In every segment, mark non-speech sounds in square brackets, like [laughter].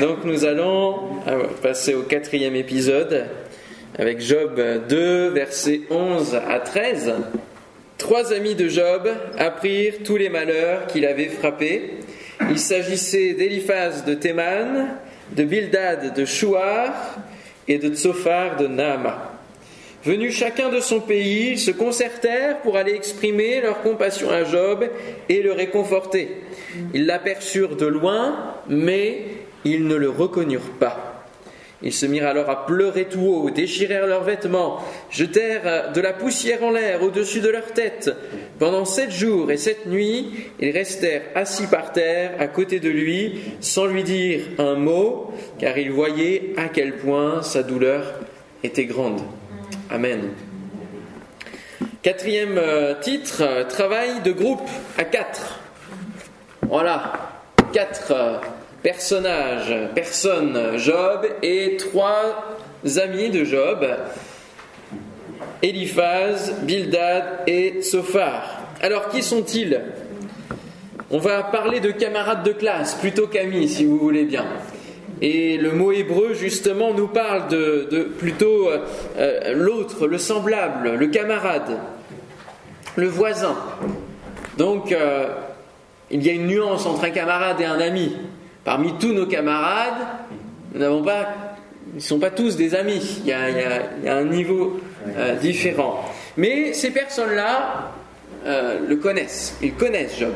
Donc nous allons euh, passer au quatrième épisode avec Job 2, versets 11 à 13. Trois amis de Job apprirent tous les malheurs qu'il avait frappés. Il s'agissait d'Eliphaz de Théman, de Bildad de Chouar et de Tsophar de Naama. Venus chacun de son pays, ils se concertèrent pour aller exprimer leur compassion à Job et le réconforter. Ils l'aperçurent de loin, mais ils ne le reconnurent pas. Ils se mirent alors à pleurer tout haut, déchirèrent leurs vêtements, jetèrent de la poussière en l'air au-dessus de leur tête. Pendant sept jours et sept nuits, ils restèrent assis par terre à côté de lui, sans lui dire un mot, car ils voyaient à quel point sa douleur était grande. Amen. Quatrième euh, titre, euh, travail de groupe à quatre. Voilà, quatre euh, personnages, personnes, Job et trois amis de Job, Eliphaz, Bildad et Sophar. Alors qui sont-ils? On va parler de camarades de classe plutôt qu'amis si vous voulez bien. Et le mot hébreu, justement, nous parle de, plutôt euh, l'autre, le semblable, le camarade, le voisin. Donc, euh, il y a une nuance entre un camarade et un ami. Parmi tous nos camarades, nous n'avons pas, ils ne sont pas tous des amis. Il y a, un niveau euh, différent. Mais ces personnes-là le connaissent. Ils connaissent Job.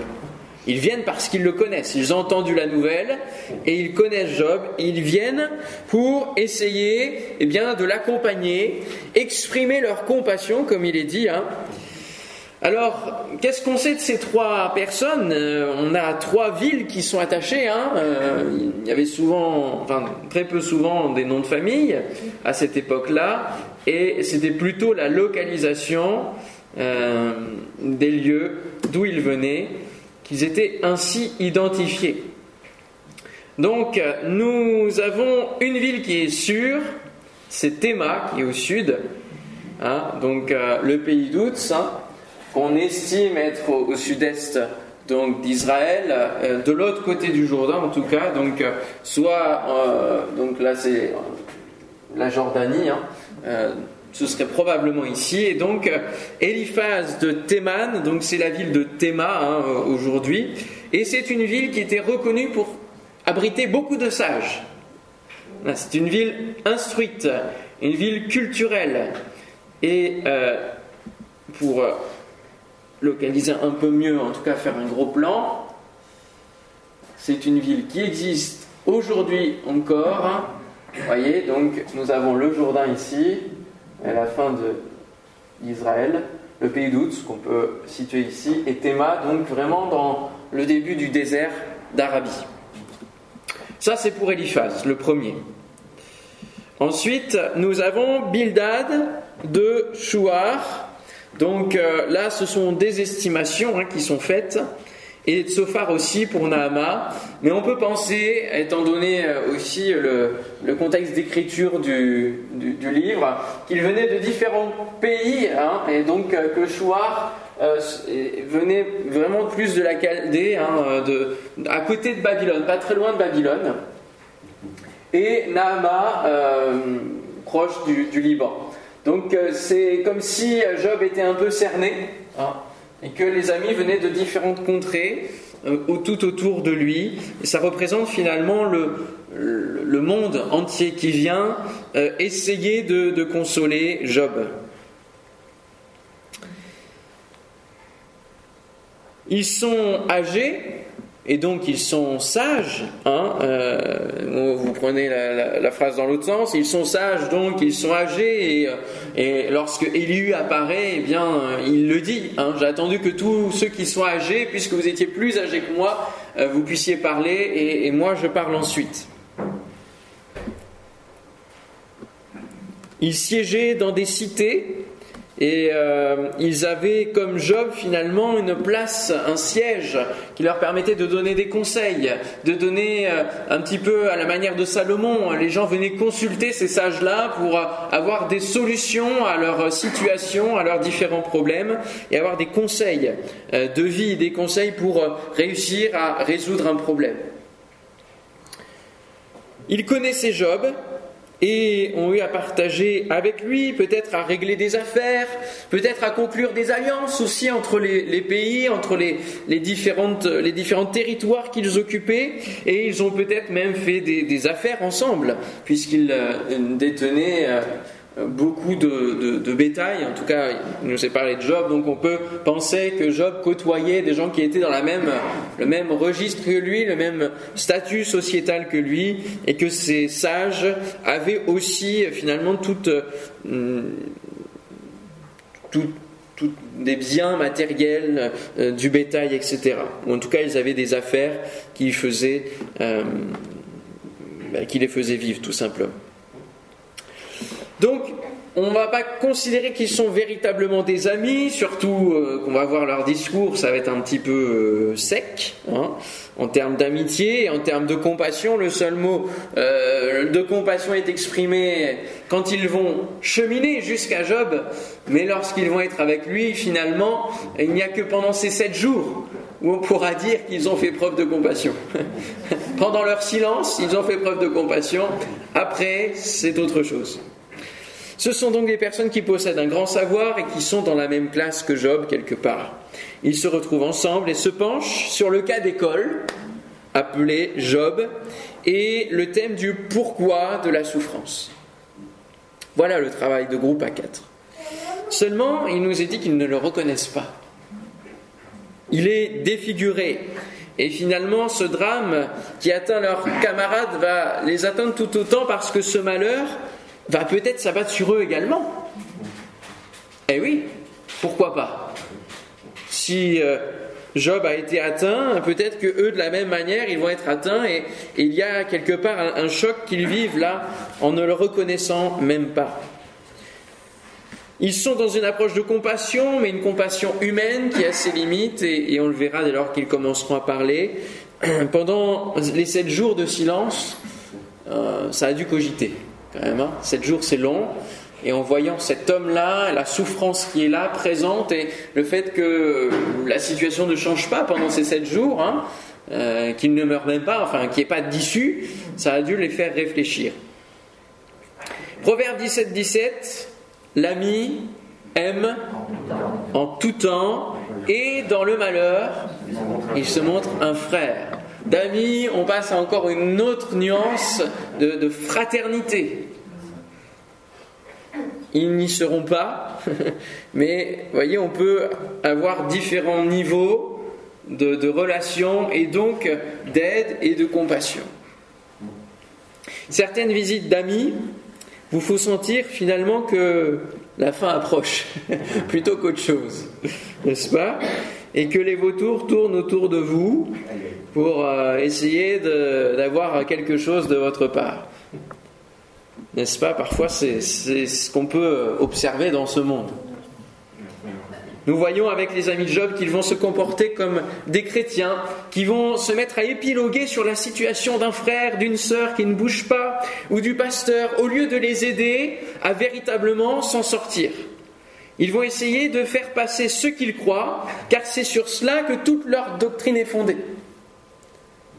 Ils viennent parce qu'ils le connaissent. Ils ont entendu la nouvelle et ils connaissent Job. ils viennent pour essayer eh bien, de l'accompagner, exprimer leur compassion, comme il est dit. Hein. Alors, qu'est-ce qu'on sait de ces trois personnes? Euh, On a trois villes qui sont attachées. Hein. Euh, il y avait souvent, enfin très peu souvent, des noms de famille à cette époque-là, et c'était plutôt la localisation euh, des lieux d'où ils venaient qu'ils étaient ainsi identifiés. Donc nous avons une ville qui est sûre, c'est Théma qui est au sud, hein, donc le pays d'Outs, hein, qu'on estime être au, sud-est donc d'Israël, euh, de l'autre côté du Jourdain en tout cas, donc euh, soit donc là c'est la Jordanie, hein, ce serait probablement ici. Et donc, euh, Eliphaz de Théman, donc c'est la ville de Théma hein, aujourd'hui, et c'est une ville qui était reconnue pour abriter beaucoup de sages. C'est une ville instruite, une ville culturelle. Et euh, pour euh, localiser un peu mieux, en tout cas faire un gros plan, c'est une ville qui existe aujourd'hui encore. Vous voyez, donc nous avons le Jourdain ici, à la fin d'Israël, le pays d'Out, qu'on peut situer ici, et Théma, donc vraiment dans le début du désert d'Arabie. Ça, c'est pour Eliphaz, le premier. Ensuite, nous avons Bildad de Chouar. Donc euh, là, ce sont des estimations hein, qui sont faites et de Sophar aussi pour Nahama. Mais on peut penser, étant donné euh, aussi le, contexte d'écriture du, livre, qu'il venait de différents pays, hein, et donc euh, que Chouar euh, venait vraiment plus de la Chaldée, hein, de, à côté de Babylone, pas très loin de Babylone, et Nahama proche du, Liban. Donc c'est comme si Job était un peu cerné. Hein, et que les amis venaient de différentes contrées euh, tout autour de lui. Et ça représente finalement le, monde entier qui vient euh, essayer de, consoler Job. Ils sont âgés, et donc ils sont sages. Hein, euh, vous prenez la, phrase dans l'autre sens. Ils sont sages, donc ils sont âgés. Et, et lorsque Élu apparaît, eh bien, il le dit. Hein, J'ai attendu que tous ceux qui sont âgés, puisque vous étiez plus âgés que moi, euh, vous puissiez parler, et, et moi je parle ensuite. Ils siégeaient dans des cités et euh, ils avaient comme Job finalement une place, un siège qui leur permettait de donner des conseils, de donner euh, un petit peu à la manière de Salomon. Les gens venaient consulter ces sages-là pour euh, avoir des solutions à leur situation, à leurs différents problèmes et avoir des conseils de vie, des conseils pour réussir à résoudre un problème. ils connaissaient Job et ont eu à partager avec lui, peut-être à régler des affaires, peut-être à conclure des alliances aussi entre les, pays, entre les, différentes, les différents territoires qu'ils occupaient, et ils ont peut-être même fait des, affaires ensemble, puisqu'ils euh, détenaient euh, beaucoup de, bétail, en tout cas il nous a parlé de Job, donc on peut penser que Job côtoyait des gens qui étaient dans le même registre que lui, le même statut sociétal que lui, et que ces sages avaient aussi finalement toutes, euh, des biens matériels, euh, du bétail, etc. Ou en tout cas ils avaient des affaires qui, euh, bah, qui les faisaient vivre tout simplement. Donc, on ne va pas considérer qu'ils sont véritablement des amis, surtout euh, qu'on va voir leur discours, ça va être un petit peu euh, sec, hein, en termes d'amitié et en termes de compassion. Le seul mot euh, de compassion est exprimé quand ils vont cheminer jusqu'à Job, mais lorsqu'ils vont être avec lui, finalement, il n'y a que pendant ces sept jours où on pourra dire qu'ils ont fait preuve de compassion. [laughs] pendant leur silence, ils ont fait preuve de compassion, après, c'est autre chose. Ce sont donc des personnes qui possèdent un grand savoir et qui sont dans la même classe que Job quelque part. Ils se retrouvent ensemble et se penchent sur le cas d'école appelé Job et le thème du pourquoi de la souffrance. Voilà le travail de groupe à quatre. Seulement, il nous est dit qu'ils ne le reconnaissent pas. Il est défiguré. Et finalement, ce drame qui atteint leurs camarades va les atteindre tout autant parce que ce malheur va peut-être s'abattre sur eux également. Eh oui, pourquoi pas Si euh, Job a été atteint, peut-être que eux, de la même manière, ils vont être atteints et, il y a quelque part un, choc qu'ils vivent là en ne le reconnaissant même pas. Ils sont dans une approche de compassion, mais une compassion humaine qui a ses limites, et, on le verra dès lors qu'ils commenceront à parler. [clears throat] Pendant les sept jours de silence, euh, ça a dû cogiter quand même. Hein. Sept jours, c'est long. Et en voyant cet homme-là, la souffrance qui est là, présente, et le fait que la situation ne change pas pendant ces sept jours, hein, euh, qu'il ne meurt même pas, enfin qu'il n'y ait pas d'issue, ça a dû les faire réfléchir. Proverbe 17, 17, l'ami aime en tout temps et dans le malheur, il se montre un frère d'amis, on passe à encore une autre nuance de, fraternité. Ils n'y seront pas, [laughs] mais voyez, on peut avoir différents niveaux de, de relations et donc d'aide et de compassion. Certaines visites d'amis vous faut sentir finalement que la fin approche [laughs] plutôt qu'autre chose, n'est-ce pas? Et que les vautours tournent autour de vous pour euh, essayer d'avoir quelque chose de votre part. N'est-ce pas? Parfois, c'est ce qu'on peut observer dans ce monde. Nous voyons avec les amis de Job qu'ils vont se comporter comme des chrétiens, qui vont se mettre à épiloguer sur la situation d'un frère, d'une sœur qui ne bouge pas, ou du pasteur, au lieu de les aider à véritablement s'en sortir. Ils vont essayer de faire passer ce qu'ils croient, car c'est sur cela que toute leur doctrine est fondée.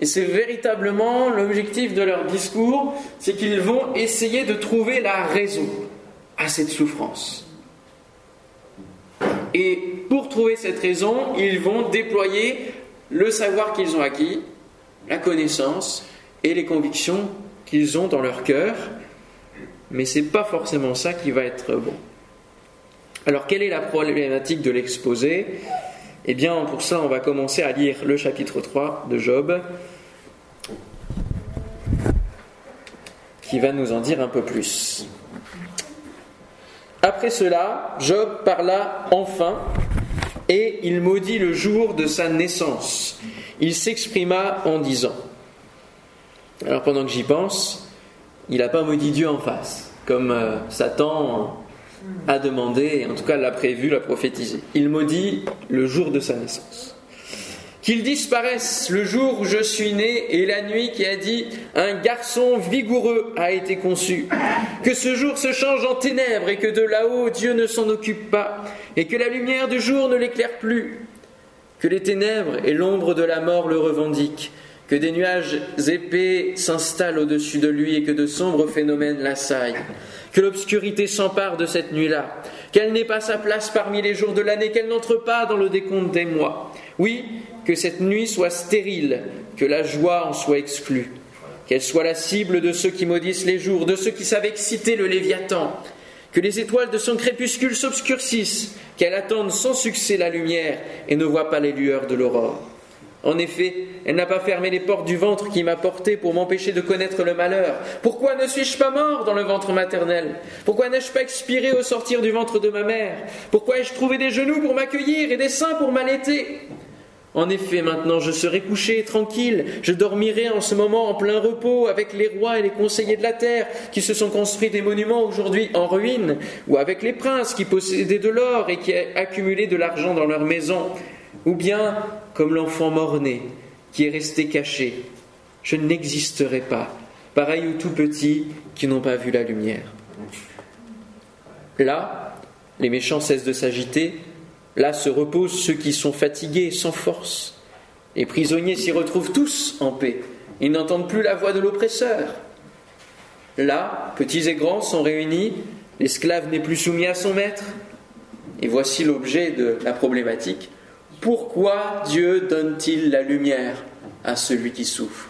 Et c'est véritablement l'objectif de leur discours, c'est qu'ils vont essayer de trouver la raison à cette souffrance. Et pour trouver cette raison, ils vont déployer le savoir qu'ils ont acquis, la connaissance et les convictions qu'ils ont dans leur cœur, mais ce n'est pas forcément ça qui va être bon. Alors quelle est la problématique de l'exposé? Eh bien, pour ça, on va commencer à lire le chapitre 3 de Job, qui va nous en dire un peu plus. Après cela, Job parla enfin, et il maudit le jour de sa naissance. Il s'exprima en disant. Alors pendant que j'y pense, il n'a pas maudit Dieu en face, comme euh, Satan a demandé, en tout cas l'a prévu, l'a prophétisé. Il maudit le jour de sa naissance. Qu'il disparaisse le jour où je suis né et la nuit qui a dit un garçon vigoureux a été conçu. Que ce jour se change en ténèbres et que de là-haut Dieu ne s'en occupe pas et que la lumière du jour ne l'éclaire plus. Que les ténèbres et l'ombre de la mort le revendiquent. Que des nuages épais s'installent au-dessus de lui et que de sombres phénomènes l'assaillent, que l'obscurité s'empare de cette nuit-là, qu'elle n'ait pas sa place parmi les jours de l'année, qu'elle n'entre pas dans le décompte des mois. Oui, que cette nuit soit stérile, que la joie en soit exclue, qu'elle soit la cible de ceux qui maudissent les jours, de ceux qui savent exciter le Léviathan, que les étoiles de son crépuscule s'obscurcissent, qu'elle attende sans succès la lumière et ne voit pas les lueurs de l'aurore. En effet, elle n'a pas fermé les portes du ventre qui m'a porté pour m'empêcher de connaître le malheur. Pourquoi ne suis-je pas mort dans le ventre maternel? Pourquoi n'ai-je pas expiré au sortir du ventre de ma mère? Pourquoi ai-je trouvé des genoux pour m'accueillir et des seins pour m'allaiter? En effet, maintenant je serai couché tranquille, je dormirai en ce moment en plein repos avec les rois et les conseillers de la terre qui se sont construits des monuments aujourd'hui en ruine, ou avec les princes qui possédaient de l'or et qui accumulaient de l'argent dans leurs maisons, ou bien comme l'enfant mort-né qui est resté caché. Je n'existerai pas, pareil aux tout petits qui n'ont pas vu la lumière. Là, les méchants cessent de s'agiter, Là se reposent ceux qui sont fatigués, sans force. Les prisonniers s'y retrouvent tous en paix. Ils n'entendent plus la voix de l'oppresseur. Là, petits et grands sont réunis, l'esclave n'est plus soumis à son maître. Et voici l'objet de la problématique. Pourquoi Dieu donne-t-il la lumière à celui qui souffre?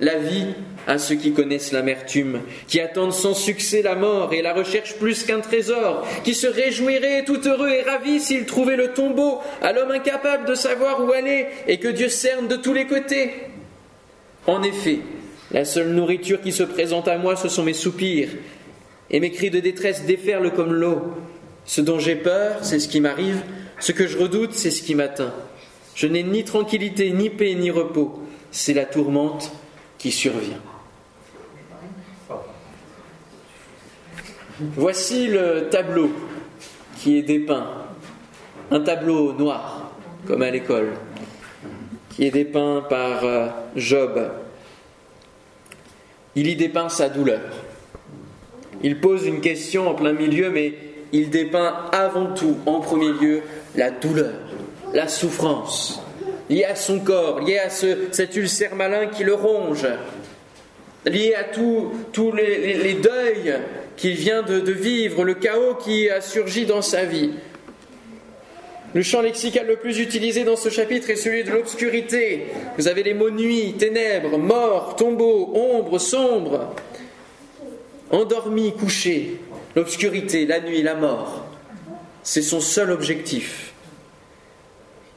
La vie à ceux qui connaissent l'amertume, qui attendent sans succès la mort et la recherchent plus qu'un trésor, qui se réjouiraient tout heureux et ravis s'ils trouvaient le tombeau à l'homme incapable de savoir où aller et que Dieu cerne de tous les côtés. En effet, la seule nourriture qui se présente à moi, ce sont mes soupirs, et mes cris de détresse déferlent comme l'eau. Ce dont j'ai peur, c'est ce qui m'arrive, ce que je redoute, c'est ce qui m'atteint. Je n'ai ni tranquillité, ni paix, ni repos. C'est la tourmente qui survient. Voici le tableau qui est dépeint, un tableau noir, comme à l'école, qui est dépeint par euh, Job. Il y dépeint sa douleur. Il pose une question en plein milieu, mais il dépeint avant tout, en premier lieu, la douleur, la souffrance, liée à son corps, liée à cet ulcère malin qui le ronge, liée à tous les deuils qu'il vient de, vivre, le chaos qui a surgi dans sa vie. Le champ lexical le plus utilisé dans ce chapitre est celui de l'obscurité. Vous avez les mots nuit, ténèbres, mort, tombeau, ombre, sombre, endormi, couché. L'obscurité, la nuit, la mort. C'est son seul objectif.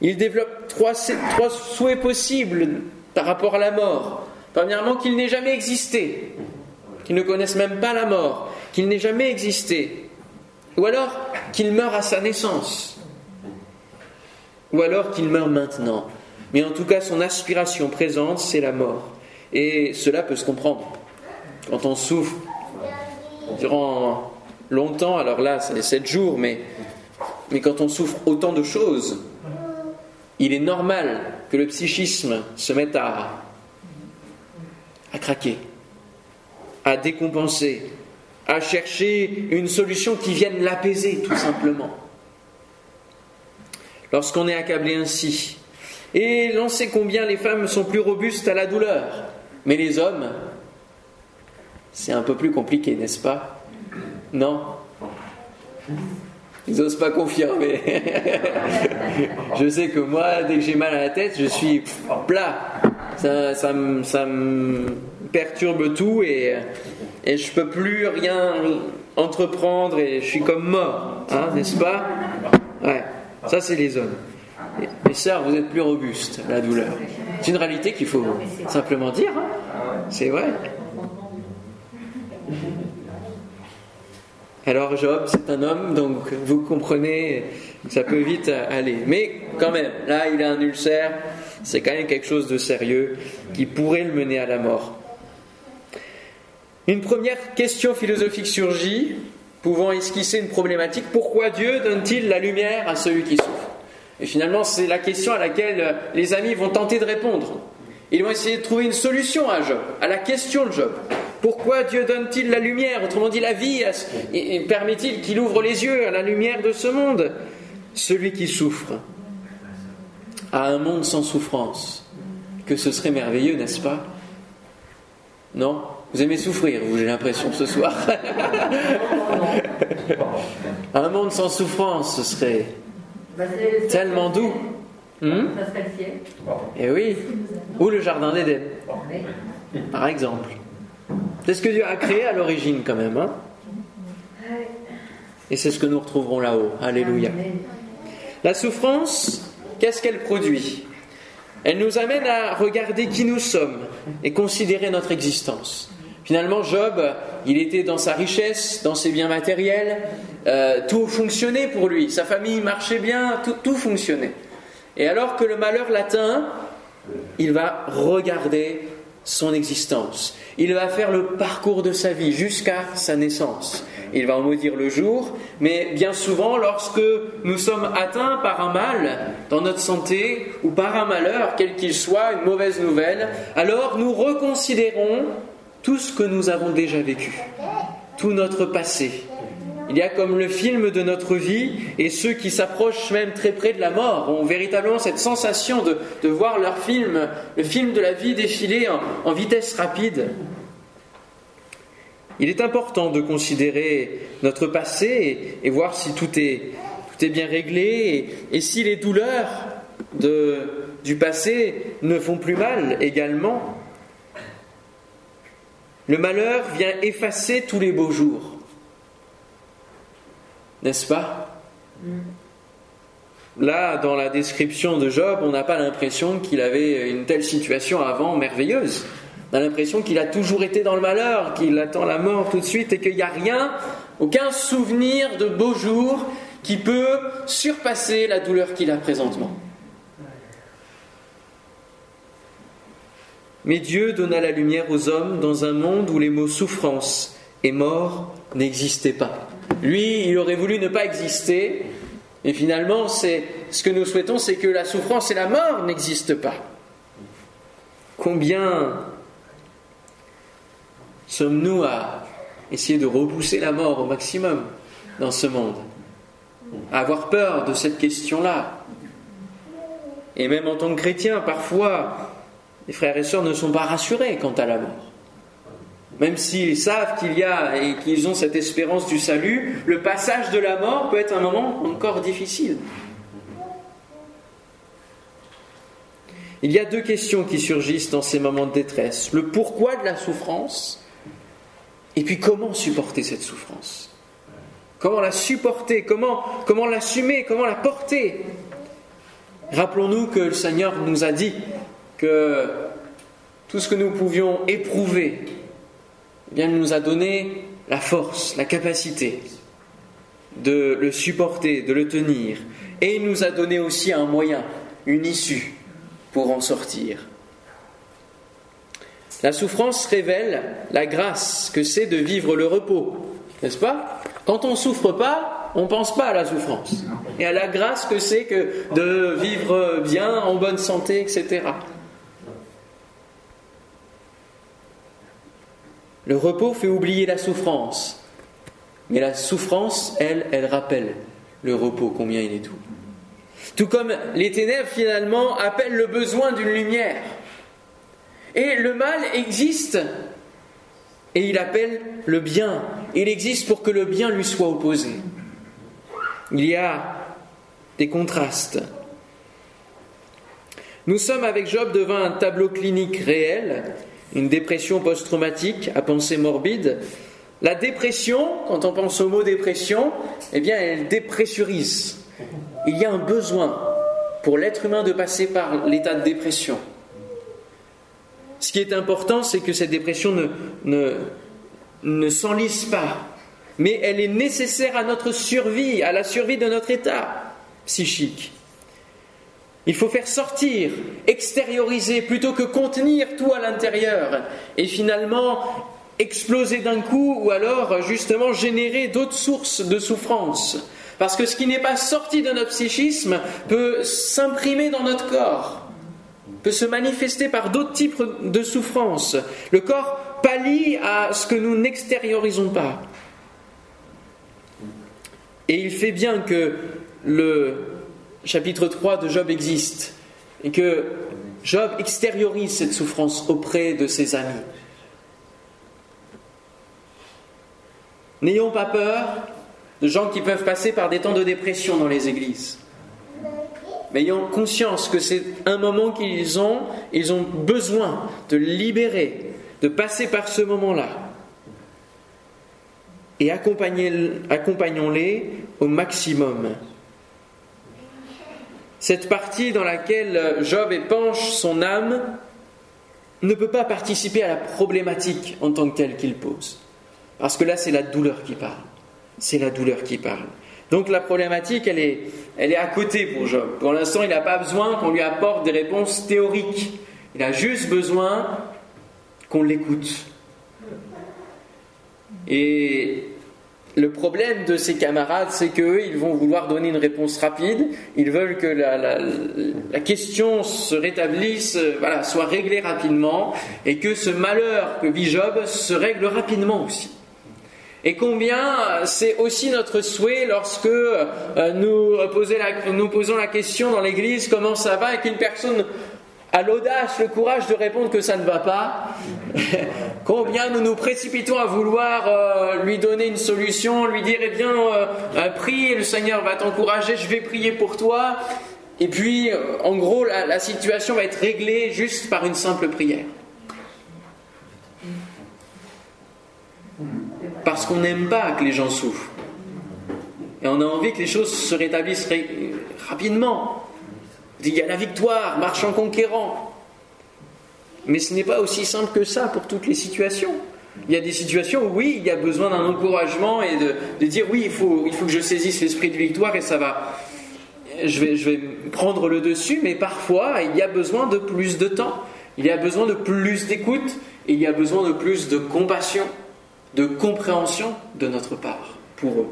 Il développe trois, souhaits possibles par rapport à la mort. Premièrement, qu'il n'ait jamais existé, qu'il ne connaisse même pas la mort qu'il n'ait jamais existé, ou alors qu'il meure à sa naissance, ou alors qu'il meurt maintenant. Mais en tout cas, son aspiration présente, c'est la mort. Et cela peut se comprendre. Quand on souffre durant longtemps, alors là, c'est sept jours, mais, quand on souffre autant de choses, il est normal que le psychisme se mette à craquer, à décompenser, à chercher une solution qui vienne l'apaiser, tout simplement. Lorsqu'on est accablé ainsi, et l'on sait combien les femmes sont plus robustes à la douleur, mais les hommes, c'est un peu plus compliqué, n'est-ce pas? Non Ils n'osent pas confirmer. [laughs] je sais que moi, dès que j'ai mal à la tête, je suis plat. Ça, ça, ça me perturbe tout et et je peux plus rien entreprendre et je suis comme mort, hein, n'est-ce pas? Ouais, ça c'est les hommes. Les sœurs, vous êtes plus robustes à la douleur. C'est une réalité qu'il faut simplement dire. Hein. c'est vrai. Alors Job, c'est un homme, donc vous comprenez, ça peut vite aller. Mais quand même, là, il a un ulcère, c'est quand même quelque chose de sérieux qui pourrait le mener à la mort. Une première question philosophique surgit, pouvant esquisser une problématique. Pourquoi Dieu donne-t-il la lumière à celui qui souffre? Et finalement, c'est la question à laquelle les amis vont tenter de répondre. Ils vont essayer de trouver une solution à Job, à la question de Job. Pourquoi Dieu donne-t-il la lumière, autrement dit la vie, et permet-il qu'il ouvre les yeux à la lumière de ce monde? Celui qui souffre a un monde sans souffrance, que ce serait merveilleux, n'est-ce pas? Non? Vous aimez souffrir, vous, j'ai l'impression, ce soir. [laughs] Un monde sans souffrance, ce serait tellement doux. Hmm? Ça serait le ciel. Eh oui. Ou le jardin d'Éden, par exemple. C'est ce que Dieu a créé à l'origine, quand même. Hein Et c'est ce que nous retrouverons là-haut. Alléluia. La souffrance, qu'est-ce qu'elle produit? Elle nous amène à regarder qui nous sommes et considérer notre existence. Finalement, Job, il était dans sa richesse, dans ses biens matériels, euh, tout fonctionnait pour lui, sa famille marchait bien, tout, tout fonctionnait. Et alors que le malheur l'atteint, il va regarder son existence. Il va faire le parcours de sa vie jusqu'à sa naissance. Il va en maudire le jour, mais bien souvent, lorsque nous sommes atteints par un mal dans notre santé ou par un malheur, quel qu'il soit, une mauvaise nouvelle, alors nous reconsidérons tout ce que nous avons déjà vécu, tout notre passé, il y a comme le film de notre vie et ceux qui s'approchent même très près de la mort ont véritablement cette sensation de, voir leur film, le film de la vie défiler en, vitesse rapide. Il est important de considérer notre passé et, voir si tout est, bien réglé et, si les douleurs du passé ne font plus mal également. Le malheur vient effacer tous les beaux jours. N'est-ce pas Là, dans la description de Job, on n'a pas l'impression qu'il avait une telle situation avant merveilleuse. On a l'impression qu'il a toujours été dans le malheur, qu'il attend la mort tout de suite et qu'il n'y a rien, aucun souvenir de beaux jours qui peut surpasser la douleur qu'il a présentement. Mais Dieu donna la lumière aux hommes dans un monde où les mots souffrance et mort n'existaient pas. Lui, il aurait voulu ne pas exister, et finalement, ce que nous souhaitons, c'est que la souffrance et la mort n'existent pas. Combien sommes-nous à essayer de repousser la mort au maximum dans ce monde À avoir peur de cette question-là? Et même en tant que chrétien, parfois, les frères et sœurs ne sont pas rassurés quant à la mort. Même s'ils savent qu'il y a et qu'ils ont cette espérance du salut, le passage de la mort peut être un moment encore difficile. Il y a deux questions qui surgissent dans ces moments de détresse. Le pourquoi de la souffrance et puis comment supporter cette souffrance. Comment la supporter, comment, comment l'assumer, comment la porter. Rappelons-nous que le Seigneur nous a dit que tout ce que nous pouvions éprouver il nous a donné la force, la capacité de le supporter, de le tenir. Et il nous a donné aussi un moyen, une issue pour en sortir. La souffrance révèle la grâce que c'est de vivre le repos, n'est-ce pas? Quand on ne souffre pas, on ne pense pas à la souffrance et à la grâce que c'est que de vivre bien, en bonne santé, etc. Le repos fait oublier la souffrance. Mais la souffrance, elle, elle rappelle le repos, combien il est doux. Tout comme les ténèbres, finalement, appellent le besoin d'une lumière. Et le mal existe. Et il appelle le bien. Il existe pour que le bien lui soit opposé. Il y a des contrastes. Nous sommes avec Job devant un tableau clinique réel une dépression post-traumatique à pensée morbide. La dépression, quand on pense au mot dépression, eh bien, elle dépressurise. Il y a un besoin pour l'être humain de passer par l'état de dépression. Ce qui est important, c'est que cette dépression ne, ne, ne s'enlise pas, mais elle est nécessaire à notre survie, à la survie de notre état psychique. Il faut faire sortir, extérioriser, plutôt que contenir tout à l'intérieur et finalement exploser d'un coup ou alors justement générer d'autres sources de souffrance. Parce que ce qui n'est pas sorti de notre psychisme peut s'imprimer dans notre corps, peut se manifester par d'autres types de souffrances. Le corps pallie à ce que nous n'extériorisons pas. Et il fait bien que le chapitre 3 de Job existe et que Job extériorise cette souffrance auprès de ses amis. N'ayons pas peur de gens qui peuvent passer par des temps de dépression dans les églises. Mais ayons conscience que c'est un moment qu'ils ont, ils ont besoin de libérer, de passer par ce moment-là. Et accompagnons-les au maximum. Cette partie dans laquelle Job épanche son âme ne peut pas participer à la problématique en tant que telle qu'il pose. Parce que là, c'est la douleur qui parle. C'est la douleur qui parle. Donc la problématique, elle est, elle est à côté pour Job. Pour l'instant, il n'a pas besoin qu'on lui apporte des réponses théoriques. Il a juste besoin qu'on l'écoute. Et le problème de ses camarades, c'est qu'eux, ils vont vouloir donner une réponse rapide. Ils veulent que la, question se rétablisse, euh, voilà, soit réglée rapidement, et que ce malheur que vit Job se règle rapidement aussi. Et combien euh, c'est aussi notre souhait lorsque euh, nous posons la question dans l'église comment ça va et qu'une personne a l'audace, le courage de répondre que ça ne va pas. [laughs] Combien nous nous précipitons à vouloir euh, lui donner une solution, lui dire eh bien prie, le Seigneur va t'encourager, je vais prier pour toi. Et puis en gros la situation va être réglée juste par une simple prière. parce qu'on n'aime pas que les gens souffrent. Et on a envie que les choses se rétablissent rapidement. Il y a la victoire, marche en conquérant. Mais ce n'est pas aussi simple que ça pour toutes les situations. Il y a des situations où oui, il y a besoin d'un encouragement et de, dire oui, il faut, il faut que je saisisse l'esprit de victoire et ça va. Je vais, je vais prendre le dessus, mais parfois il y a besoin de plus de temps, il y a besoin de plus d'écoute, il y a besoin de plus de compassion de compréhension de notre part pour eux.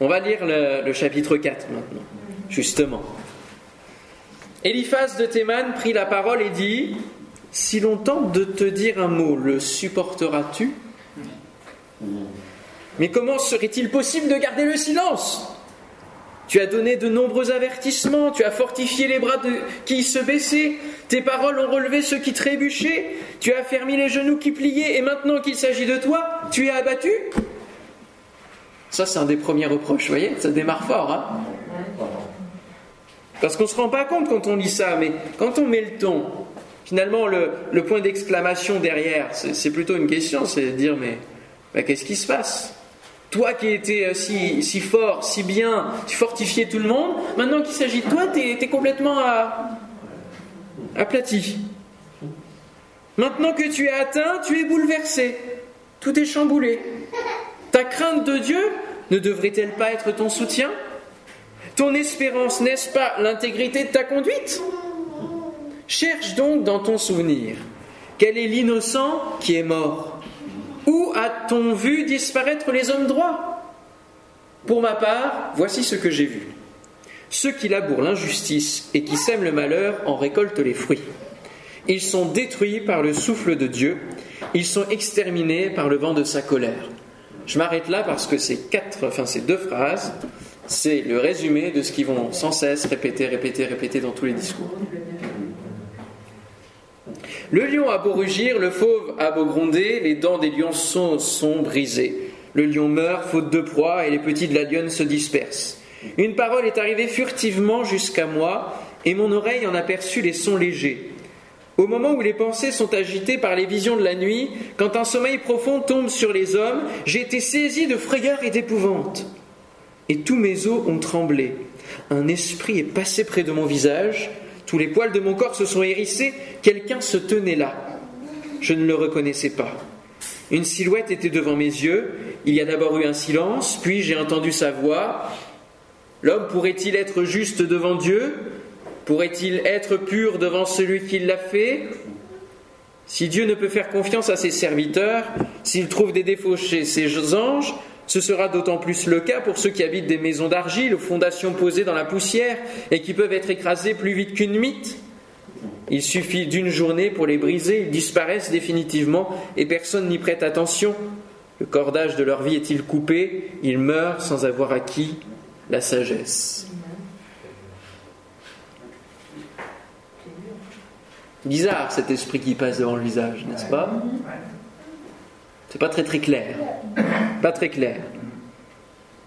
On va lire le, chapitre 4 maintenant, justement. Eliphaz de Théman prit la parole et dit Si l'on tente de te dire un mot, le supporteras-tu? Mais comment serait-il possible de garder le silence? Tu as donné de nombreux avertissements, tu as fortifié les bras qui se baissaient, tes paroles ont relevé ceux qui trébuchaient, tu as fermé les genoux qui pliaient, et maintenant qu'il s'agit de toi, tu es abattu Ça, c'est un des premiers reproches, vous voyez, ça démarre fort. Hein? Parce qu'on ne se rend pas compte quand on lit ça, mais quand on met le ton, finalement, le, point d'exclamation derrière, c'est plutôt une question, c'est de dire, mais, qu'est-ce qui se passe? Toi qui étais euh, si, fort, si bien, tu fortifiais tout le monde, maintenant qu'il s'agit de toi, tu es, complètement aplati. Maintenant que tu es atteint, tu es bouleversé. Tout est chamboulé. Ta crainte de Dieu ne devrait-elle pas être ton soutien? Ton espérance, n'est-ce pas l'intégrité de ta conduite? Cherche donc dans ton souvenir quel est l'innocent qui est mort où a-t-on vu disparaître les hommes droits? Pour ma part, voici ce que j'ai vu. Ceux qui labourent l'injustice et qui sèment le malheur en récoltent les fruits. Ils sont détruits par le souffle de Dieu, ils sont exterminés par le vent de sa colère. Je m'arrête là parce que ces quatre, enfin ces deux phrases, c'est le résumé de ce qu'ils vont sans cesse répéter, répéter, répéter dans tous les discours. Le lion a beau rugir, le fauve a beau gronder, les dents des lions sont, sont brisées. Le lion meurt, faute de proie, et les petits de la lionne se dispersent. Une parole est arrivée furtivement jusqu'à moi, et mon oreille en aperçut les sons légers. Au moment où les pensées sont agitées par les visions de la nuit, quand un sommeil profond tombe sur les hommes, j'ai été saisi de frayeur et d'épouvante. Et tous mes os ont tremblé. Un esprit est passé près de mon visage, tous les poils de mon corps se sont hérissés. Quelqu'un se tenait là. Je ne le reconnaissais pas. Une silhouette était devant mes yeux. Il y a d'abord eu un silence, puis j'ai entendu sa voix. L'homme pourrait-il être juste devant Dieu? Pourrait-il être pur devant celui qui l'a fait? Si Dieu ne peut faire confiance à ses serviteurs, s'il trouve des défauts chez ses anges, ce sera d'autant plus le cas pour ceux qui habitent des maisons d'argile aux fondations posées dans la poussière et qui peuvent être écrasés plus vite qu'une mythe. Il suffit d'une journée pour les briser, ils disparaissent définitivement et personne n'y prête attention. Le cordage de leur vie est-il coupé? Ils meurent sans avoir acquis la sagesse. Bizarre cet esprit qui passe devant le visage, n'est-ce pas? C'est pas très très clair. Pas très clair.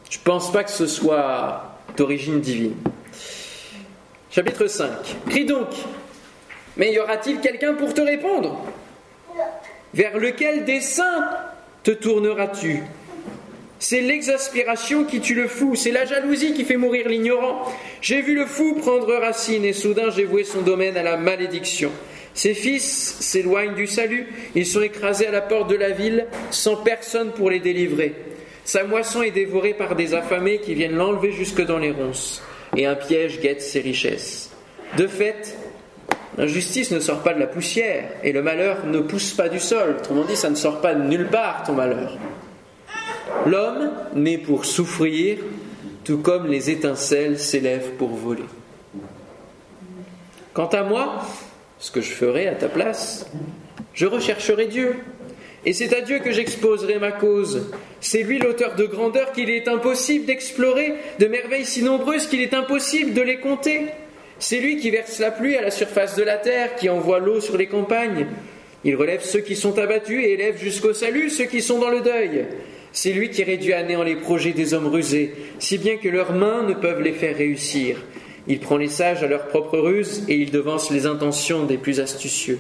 Je pense pas que ce soit d'origine divine. Chapitre 5. Crie donc. Mais y aura-t-il quelqu'un pour te répondre? Vers lequel dessein te tourneras-tu? C'est l'exaspération qui tue le fou, c'est la jalousie qui fait mourir l'ignorant. J'ai vu le fou prendre racine et soudain j'ai voué son domaine à la malédiction. Ses fils s'éloignent du salut, ils sont écrasés à la porte de la ville sans personne pour les délivrer. Sa moisson est dévorée par des affamés qui viennent l'enlever jusque dans les ronces, et un piège guette ses richesses. De fait, L'injustice ne sort pas de la poussière et le malheur ne pousse pas du sol. Autrement dit, ça ne sort pas de nulle part, ton malheur. L'homme naît pour souffrir, tout comme les étincelles s'élèvent pour voler. Quant à moi, ce que je ferai à ta place, je rechercherai Dieu. Et c'est à Dieu que j'exposerai ma cause. C'est lui l'auteur de grandeur qu'il est impossible d'explorer, de merveilles si nombreuses qu'il est impossible de les compter. C'est lui qui verse la pluie à la surface de la terre, qui envoie l'eau sur les campagnes. Il relève ceux qui sont abattus et élève jusqu'au salut ceux qui sont dans le deuil. C'est lui qui réduit à néant les projets des hommes rusés, si bien que leurs mains ne peuvent les faire réussir. Il prend les sages à leur propre ruse et il devance les intentions des plus astucieux.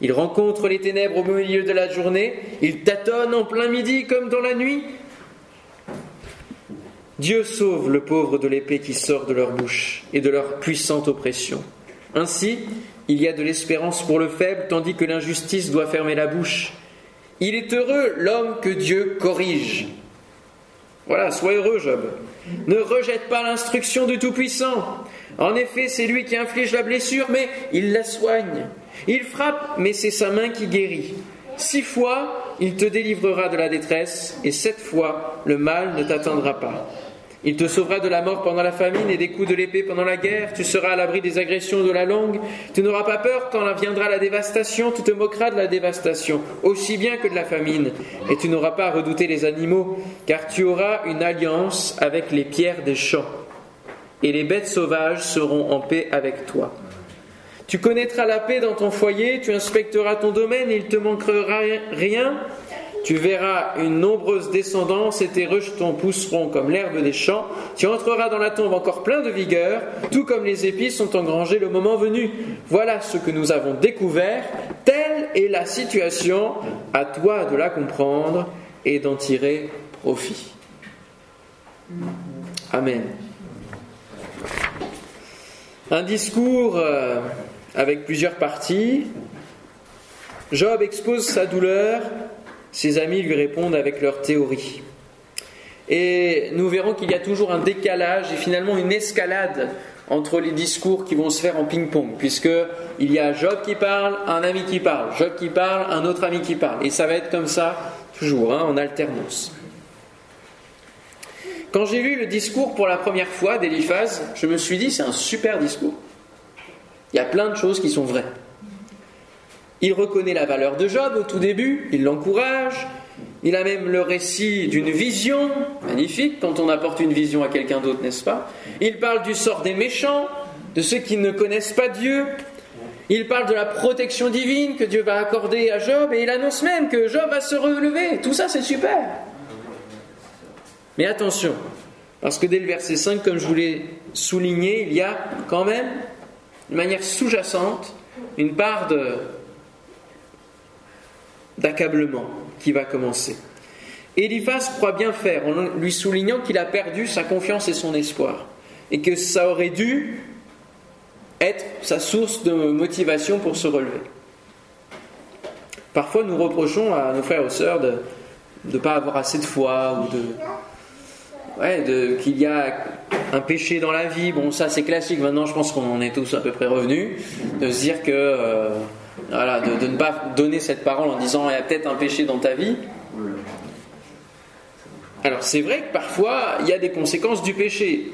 Il rencontre les ténèbres au milieu de la journée, il tâtonne en plein midi comme dans la nuit, Dieu sauve le pauvre de l'épée qui sort de leur bouche et de leur puissante oppression. Ainsi, il y a de l'espérance pour le faible, tandis que l'injustice doit fermer la bouche. Il est heureux l'homme que Dieu corrige. Voilà, sois heureux, Job. Ne rejette pas l'instruction du Tout-Puissant. En effet, c'est lui qui inflige la blessure, mais il la soigne. Il frappe, mais c'est sa main qui guérit. Six fois, il te délivrera de la détresse, et sept fois, le mal ne t'atteindra pas. Il te sauvera de la mort pendant la famine et des coups de l'épée pendant la guerre. Tu seras à l'abri des agressions de la langue. Tu n'auras pas peur quand viendra la dévastation. Tu te moqueras de la dévastation, aussi bien que de la famine. Et tu n'auras pas à redouter les animaux, car tu auras une alliance avec les pierres des champs. Et les bêtes sauvages seront en paix avec toi. Tu connaîtras la paix dans ton foyer, tu inspecteras ton domaine, il ne te manquera rien tu verras une nombreuse descendance et tes rejetons pousseront comme l'herbe des champs. Tu entreras dans la tombe encore plein de vigueur, tout comme les épis sont engrangés le moment venu. Voilà ce que nous avons découvert. Telle est la situation. À toi de la comprendre et d'en tirer profit. Amen. Un discours euh, avec plusieurs parties. Job expose sa douleur ses amis lui répondent avec leur théorie. Et nous verrons qu'il y a toujours un décalage et finalement une escalade entre les discours qui vont se faire en ping-pong, puisqu'il y a Job qui parle, un ami qui parle, Job qui parle, un autre ami qui parle. Et ça va être comme ça toujours, hein, en alternance. Quand j'ai lu le discours pour la première fois d'Eliphaz, je me suis dit c'est un super discours. Il y a plein de choses qui sont vraies. Il reconnaît la valeur de Job au tout début, il l'encourage, il a même le récit d'une vision, magnifique quand on apporte une vision à quelqu'un d'autre, n'est-ce pas? Il parle du sort des méchants, de ceux qui ne connaissent pas Dieu. Il parle de la protection divine que Dieu va accorder à Job et il annonce même que Job va se relever. Tout ça, c'est super. Mais attention, parce que dès le verset 5, comme je vous l'ai souligné, il y a quand même, de manière sous-jacente, une part de d'accablement qui va commencer. Eliphaz croit bien faire en lui soulignant qu'il a perdu sa confiance et son espoir, et que ça aurait dû être sa source de motivation pour se relever. Parfois, nous reprochons à nos frères et sœurs de ne pas avoir assez de foi ou de, qu'il y a un péché dans la vie. Bon, ça c'est classique. Maintenant, je pense qu'on en est tous à peu près revenus de se dire que euh, voilà, de, ne pas donner cette parole en disant il y a peut-être un péché dans ta vie. Alors c'est vrai que parfois il y a des conséquences du péché.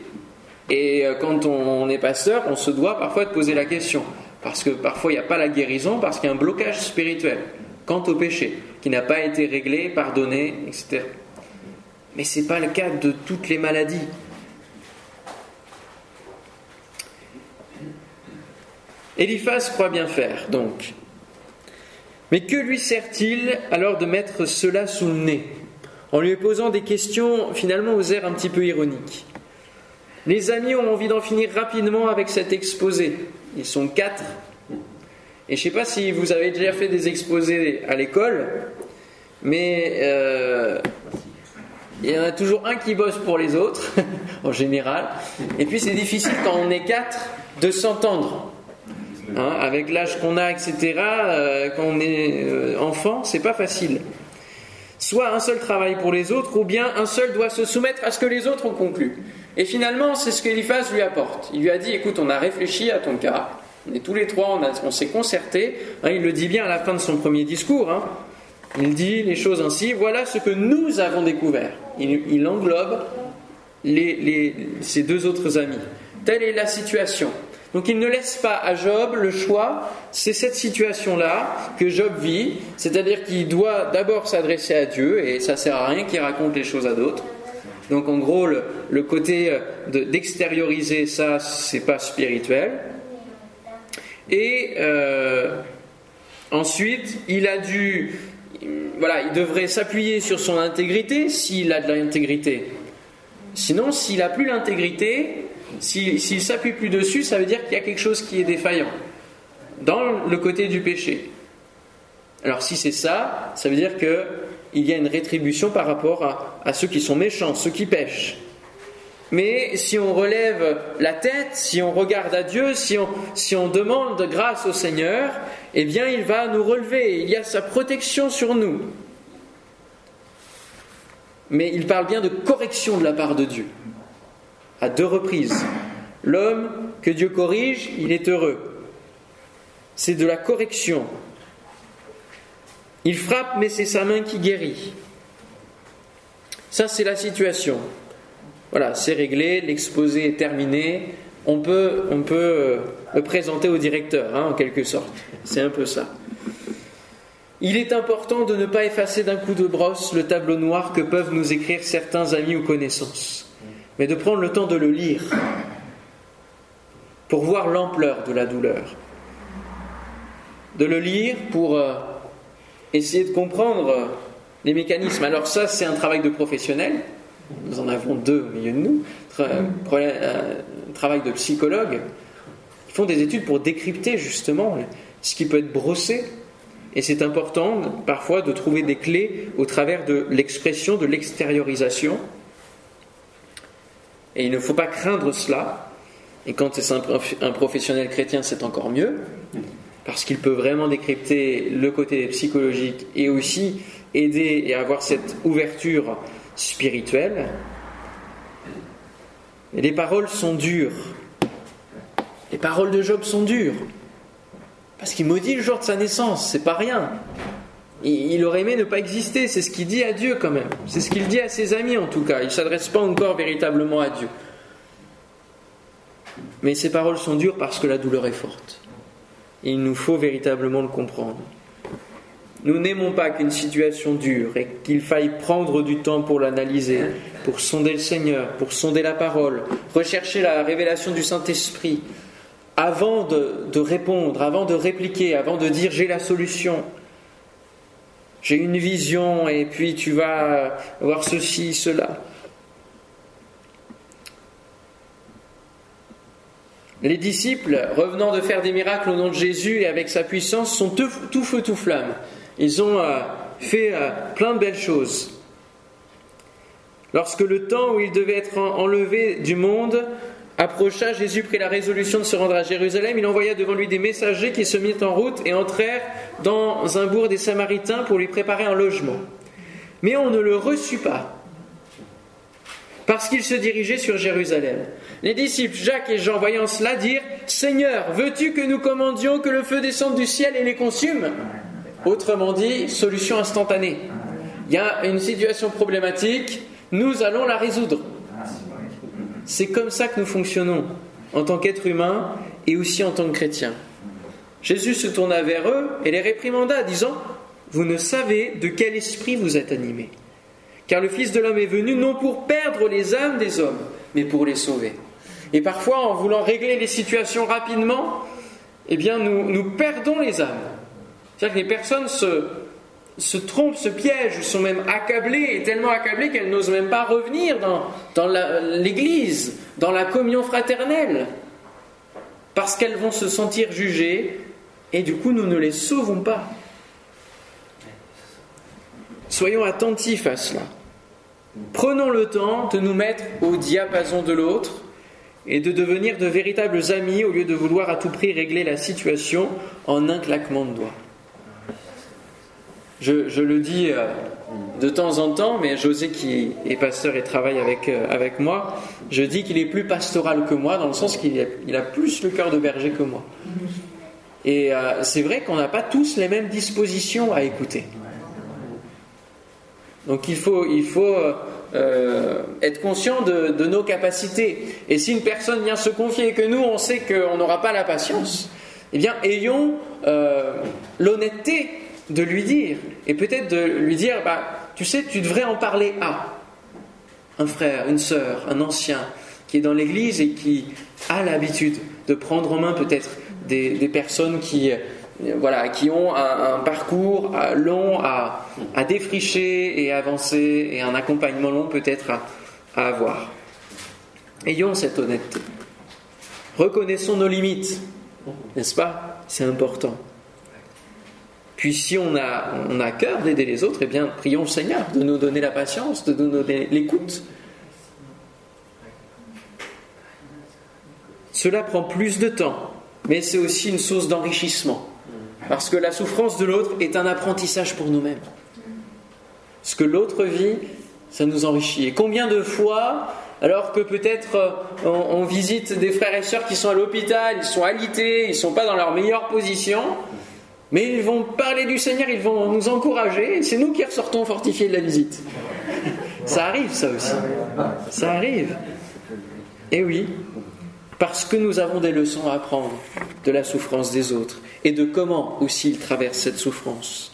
Et euh, quand on est pasteur, on se doit parfois de poser la question. Parce que parfois il n'y a pas la guérison, parce qu'il y a un blocage spirituel quant au péché, qui n'a pas été réglé, pardonné, etc. Mais ce n'est pas le cas de toutes les maladies. Eliphaz croit bien faire, donc. Mais que lui sert-il alors de mettre cela sous le nez En lui posant des questions finalement aux airs un petit peu ironiques? Les amis ont envie d'en finir rapidement avec cet exposé. Ils sont quatre. Et je ne sais pas si vous avez déjà fait des exposés à l'école, mais euh, il y en a toujours un qui bosse pour les autres, [laughs] en général. Et puis c'est difficile quand on est quatre de s'entendre. Hein, avec l'âge qu'on a, etc., euh, quand on est euh, enfant, c'est pas facile. Soit un seul travaille pour les autres, ou bien un seul doit se soumettre à ce que les autres ont conclu. Et finalement, c'est ce qu'Eliphaz lui apporte. Il lui a dit écoute, on a réfléchi à ton cas, on est tous les trois, on, s'est concerté. Hein, il le dit bien à la fin de son premier discours. Hein. Il dit les choses ainsi voilà ce que nous avons découvert. Il, englobe ses deux autres amis. Telle est la situation. Donc il ne laisse pas à Job le choix, c'est cette situation-là que Job vit, c'est-à-dire qu'il doit d'abord s'adresser à Dieu, et ça sert à rien qu'il raconte les choses à d'autres. Donc en gros, le, côté euh, d'extérioriser ça, c'est pas spirituel. Et euh, ensuite, il a dû, voilà, il devrait s'appuyer sur son intégrité s'il a de l'intégrité. Sinon, s'il n'a plus l'intégrité, s'il s'appuie plus dessus, ça veut dire qu'il y a quelque chose qui est défaillant dans le côté du péché. Alors si c'est ça, ça veut dire qu'il y a une rétribution par rapport à, à, ceux qui sont méchants, ceux qui pêchent. Mais si on relève la tête, si on regarde à Dieu, si on, si on demande grâce au Seigneur, eh bien il va nous relever, il y a sa protection sur nous. Mais il parle bien de correction de la part de Dieu à deux reprises. L'homme que Dieu corrige, il est heureux. C'est de la correction. Il frappe, mais c'est sa main qui guérit. Ça, c'est la situation. Voilà, c'est réglé, l'exposé est terminé. On peut, euh, le présenter au directeur, hein, en quelque sorte. C'est un peu ça. Il est important de ne pas effacer d'un coup de brosse le tableau noir que peuvent nous écrire certains amis ou connaissances mais de prendre le temps de le lire pour voir l'ampleur de la douleur. De le lire pour euh, essayer de comprendre euh, les mécanismes. Alors ça, c'est un travail de professionnel. Nous en avons deux au milieu de nous. Un travail de psychologue. Ils font des études pour décrypter justement ce qui peut être brossé. Et c'est important parfois de trouver des clés au travers de l'expression, de l'extériorisation et il ne faut pas craindre cela. Et quand c'est un professionnel chrétien, c'est encore mieux, parce qu'il peut vraiment décrypter le côté psychologique et aussi aider et avoir cette ouverture spirituelle. Et les paroles sont dures. Les paroles de Job sont dures. Parce qu'il maudit le jour de sa naissance, c'est pas rien. Il aurait aimé ne pas exister, c'est ce qu'il dit à Dieu quand même. C'est ce qu'il dit à ses amis en tout cas. Il ne s'adresse pas encore véritablement à Dieu. Mais ces paroles sont dures parce que la douleur est forte. Il nous faut véritablement le comprendre. Nous n'aimons pas qu'une situation dure et qu'il faille prendre du temps pour l'analyser, pour sonder le Seigneur, pour sonder la parole, rechercher la révélation du Saint-Esprit, avant de, de, répondre, avant de répliquer, avant de dire j'ai la solution j'ai une vision et puis tu vas voir ceci, cela. Les disciples, revenant de faire des miracles au nom de Jésus et avec sa puissance, sont tout, feu, tout flamme. Ils ont euh, fait euh, plein de belles choses. Lorsque le temps où ils devaient être enlevés du monde approcha, Jésus prit la résolution de se rendre à Jérusalem. Il envoya devant lui des messagers qui se mirent en route et entrèrent dans un bourg des Samaritains pour lui préparer un logement. Mais on ne le reçut pas, parce qu'il se dirigeait sur Jérusalem. Les disciples Jacques et Jean, voyant cela, dirent Seigneur, veux-tu que nous commandions que le feu descende du ciel et les consume? Autrement dit, solution instantanée. Il y a une situation problématique, nous allons la résoudre. C'est comme ça que nous fonctionnons en tant qu'être humain et aussi en tant que chrétien. Jésus se tourna vers eux et les réprimanda, disant Vous ne savez de quel esprit vous êtes animés. Car le Fils de l'homme est venu non pour perdre les âmes des hommes, mais pour les sauver. Et parfois, en voulant régler les situations rapidement, eh bien, nous, nous perdons les âmes. C'est-à-dire que les personnes se, se trompent, se piègent, sont même accablées, tellement accablées qu'elles n'osent même pas revenir dans, l'Église, dans la communion fraternelle, parce qu'elles vont se sentir jugées, et du coup nous ne les sauvons pas. Soyons attentifs à cela. Prenons le temps de nous mettre au diapason de l'autre et de devenir de véritables amis au lieu de vouloir à tout prix régler la situation en un claquement de doigts. Je, le dis euh, de temps en temps, mais José qui est pasteur et travaille avec, euh, avec moi, je dis qu'il est plus pastoral que moi, dans le sens qu'il a, plus le cœur de berger que moi. Et euh, c'est vrai qu'on n'a pas tous les mêmes dispositions à écouter. Donc il faut, il faut être conscient de, de, nos capacités. Et si une personne vient se confier et que nous, on sait qu'on n'aura pas la patience, eh bien, ayons l'honnêteté de lui dire, et peut-être de lui dire, bah, tu sais, tu devrais en parler à un frère, une sœur, un ancien qui est dans l'église et qui a l'habitude de prendre en main peut-être des, personnes qui, euh, voilà, qui ont un, parcours euh, long à, défricher et avancer et un accompagnement long peut-être à avoir. Ayons cette honnêteté. Reconnaissons nos limites, n'est-ce pas? C'est important. Puis si on a, on a cœur d'aider les autres, eh bien prions le Seigneur de nous donner la patience, de nous donner l'écoute. Cela prend plus de temps, mais c'est aussi une source d'enrichissement. Parce que la souffrance de l'autre est un apprentissage pour nous-mêmes. Ce que l'autre vit, ça nous enrichit. Et combien de fois, alors que peut-être euh, on, on, visite des frères et sœurs qui sont à l'hôpital, ils sont alités, ils ne sont pas dans leur meilleure position, mais ils vont parler du Seigneur, ils vont nous encourager, c'est nous qui ressortons fortifiés de la visite. Ça arrive, ça aussi. Ça arrive. Et oui, parce que nous avons des leçons à apprendre de la souffrance des autres et de comment aussi ils traversent cette souffrance.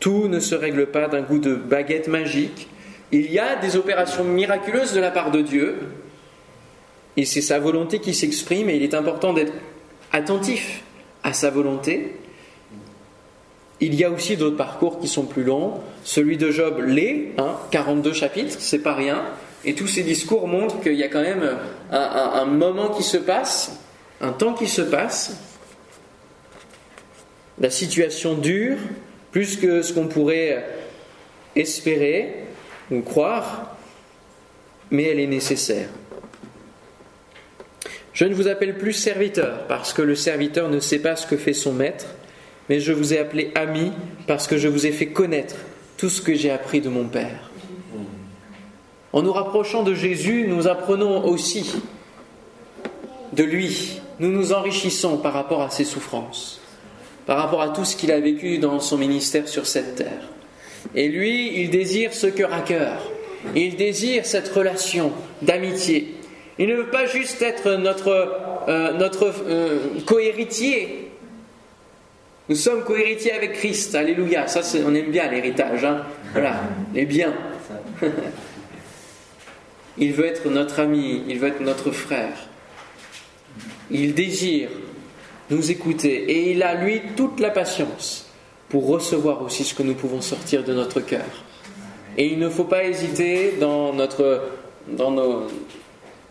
Tout ne se règle pas d'un goût de baguette magique. Il y a des opérations miraculeuses de la part de Dieu, et c'est sa volonté qui s'exprime, et il est important d'être attentif à sa volonté. Il y a aussi d'autres parcours qui sont plus longs. Celui de Job l'est, hein, 42 chapitres, c'est pas rien. Et tous ces discours montrent qu'il y a quand même un, moment qui se passe, un temps qui se passe. La situation dure plus que ce qu'on pourrait espérer ou croire, mais elle est nécessaire. Je ne vous appelle plus serviteur parce que le serviteur ne sait pas ce que fait son maître, mais je vous ai appelé ami parce que je vous ai fait connaître tout ce que j'ai appris de mon Père. En nous rapprochant de Jésus, nous apprenons aussi de lui. Nous nous enrichissons par rapport à ses souffrances, par rapport à tout ce qu'il a vécu dans son ministère sur cette terre. Et lui, il désire ce cœur à cœur. Il désire cette relation d'amitié, il ne veut pas juste être notre, euh, notre euh, cohéritier. Nous sommes cohéritiers avec Christ. Alléluia. Ça, on aime bien l'héritage. Hein. voilà, [laughs] les biens. [laughs] il veut être notre ami. Il veut être notre frère. Il désire nous écouter. Et il a, lui, toute la patience pour recevoir aussi ce que nous pouvons sortir de notre cœur. Et il ne faut pas hésiter dans, notre, dans nos,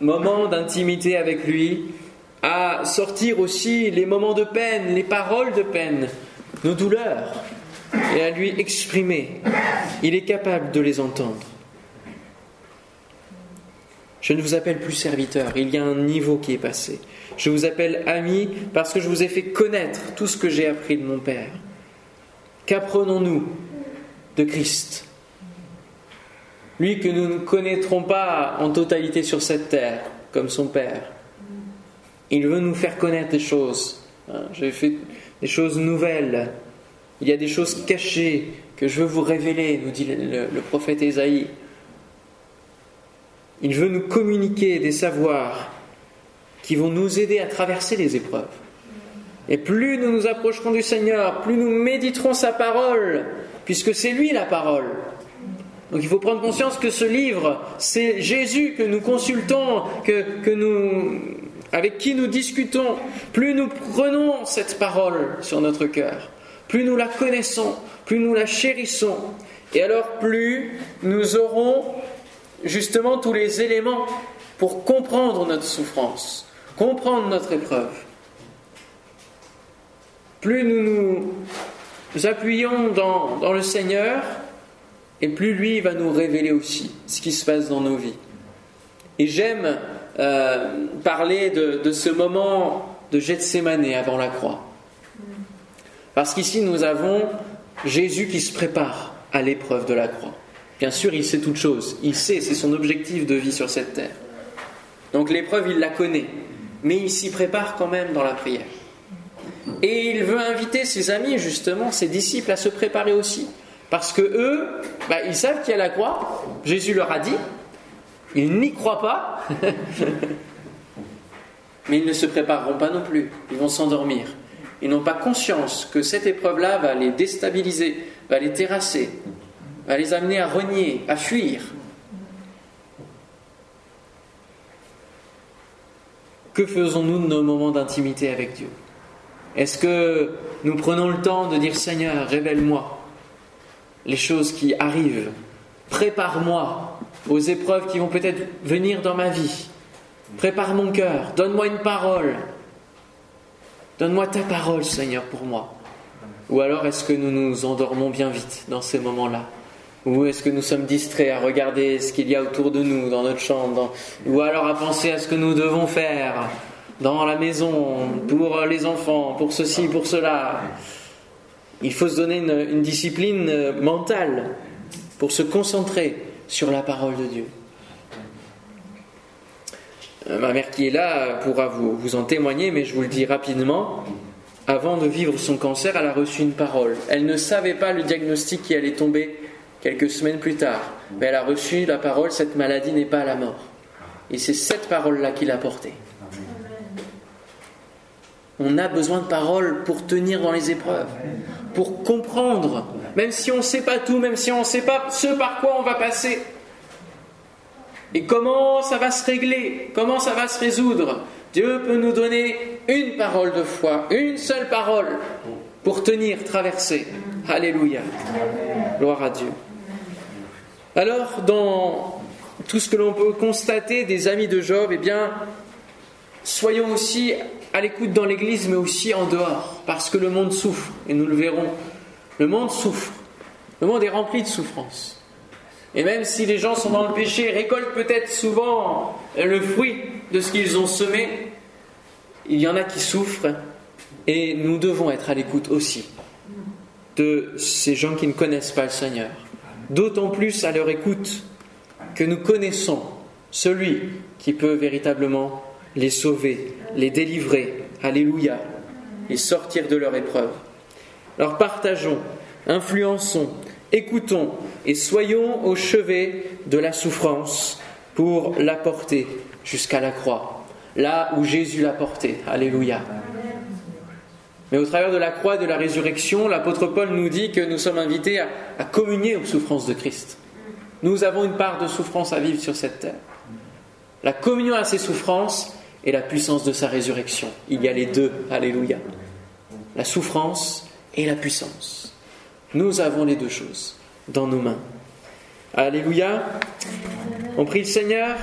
moments d'intimité avec lui, à sortir aussi les moments de peine, les paroles de peine, nos douleurs, et à lui exprimer. Il est capable de les entendre. Je ne vous appelle plus serviteur, il y a un niveau qui est passé. Je vous appelle ami parce que je vous ai fait connaître tout ce que j'ai appris de mon Père. Qu'apprenons-nous de Christ? Lui que nous ne connaîtrons pas en totalité sur cette terre, comme son Père. Il veut nous faire connaître des choses. Hein, j'ai fait des choses nouvelles. Il y a des choses cachées que je veux vous révéler, nous dit le, le prophète Ésaïe. Il veut nous communiquer des savoirs qui vont nous aider à traverser les épreuves. Et plus nous nous approcherons du Seigneur, plus nous méditerons sa parole, puisque c'est lui la parole. Donc il faut prendre conscience que ce livre, c'est Jésus que nous consultons, que, nous, avec qui nous discutons, plus nous prenons cette parole sur notre cœur, plus nous la connaissons, plus nous la chérissons, et alors plus nous aurons justement tous les éléments pour comprendre notre souffrance, comprendre notre épreuve. Plus nous nous appuyons dans, le Seigneur, et plus lui va nous révéler aussi ce qui se passe dans nos vies. Et j'aime euh, parler de, ce moment de Gethsemane avant la croix. Parce qu'ici, nous avons Jésus qui se prépare à l'épreuve de la croix. Bien sûr, il sait toute chose. Il sait, c'est son objectif de vie sur cette terre. Donc l'épreuve, il la connaît. Mais il s'y prépare quand même dans la prière. Et il veut inviter ses amis, justement, ses disciples, à se préparer aussi. Parce que eux, bah, ils savent qu'il y a la croix. Jésus leur a dit. Ils n'y croient pas. [laughs] Mais ils ne se prépareront pas non plus. Ils vont s'endormir. Ils n'ont pas conscience que cette épreuve-là va les déstabiliser, va les terrasser, va les amener à renier, à fuir. Que faisons-nous de nos moments d'intimité avec Dieu? Est-ce que nous prenons le temps de dire Seigneur, révèle-moi les choses qui arrivent, prépare-moi aux épreuves qui vont peut-être venir dans ma vie, prépare mon cœur, donne-moi une parole, donne-moi ta parole Seigneur pour moi. Ou alors est-ce que nous nous endormons bien vite dans ces moments-là? Ou est-ce que nous sommes distraits à regarder ce qu'il y a autour de nous, dans notre chambre Ou alors à penser à ce que nous devons faire dans la maison, pour les enfants, pour ceci, pour cela? Il faut se donner une, discipline mentale pour se concentrer sur la parole de Dieu. Euh, ma mère qui est là pourra vous, en témoigner, mais je vous le dis rapidement. Avant de vivre son cancer, elle a reçu une parole. Elle ne savait pas le diagnostic qui allait tomber quelques semaines plus tard, mais elle a reçu la parole, cette maladie n'est pas la mort. Et c'est cette parole-là qui l'a portée. On a besoin de paroles pour tenir dans les épreuves, pour comprendre, même si on ne sait pas tout, même si on ne sait pas ce par quoi on va passer. Et comment ça va se régler, comment ça va se résoudre? Dieu peut nous donner une parole de foi, une seule parole pour tenir, traverser. Alléluia. Gloire à Dieu. Alors, dans tout ce que l'on peut constater des amis de Job, eh bien, soyons aussi à l'écoute dans l'Église, mais aussi en dehors, parce que le monde souffre, et nous le verrons. Le monde souffre. Le monde est rempli de souffrance. Et même si les gens sont dans le péché, récoltent peut-être souvent le fruit de ce qu'ils ont semé, il y en a qui souffrent, et nous devons être à l'écoute aussi de ces gens qui ne connaissent pas le Seigneur d'autant plus à leur écoute que nous connaissons celui qui peut véritablement les sauver, les délivrer, alléluia, et sortir de leur épreuve. Alors partageons, influençons, écoutons et soyons au chevet de la souffrance pour la porter jusqu'à la croix, là où Jésus l'a portée. Alléluia. Mais au travers de la croix et de la résurrection, l'apôtre Paul nous dit que nous sommes invités à, communier aux souffrances de Christ. Nous avons une part de souffrance à vivre sur cette terre. La communion à ces souffrances et la puissance de sa résurrection. Il y a les deux. Alléluia. La souffrance et la puissance. Nous avons les deux choses dans nos mains. Alléluia. On prie le Seigneur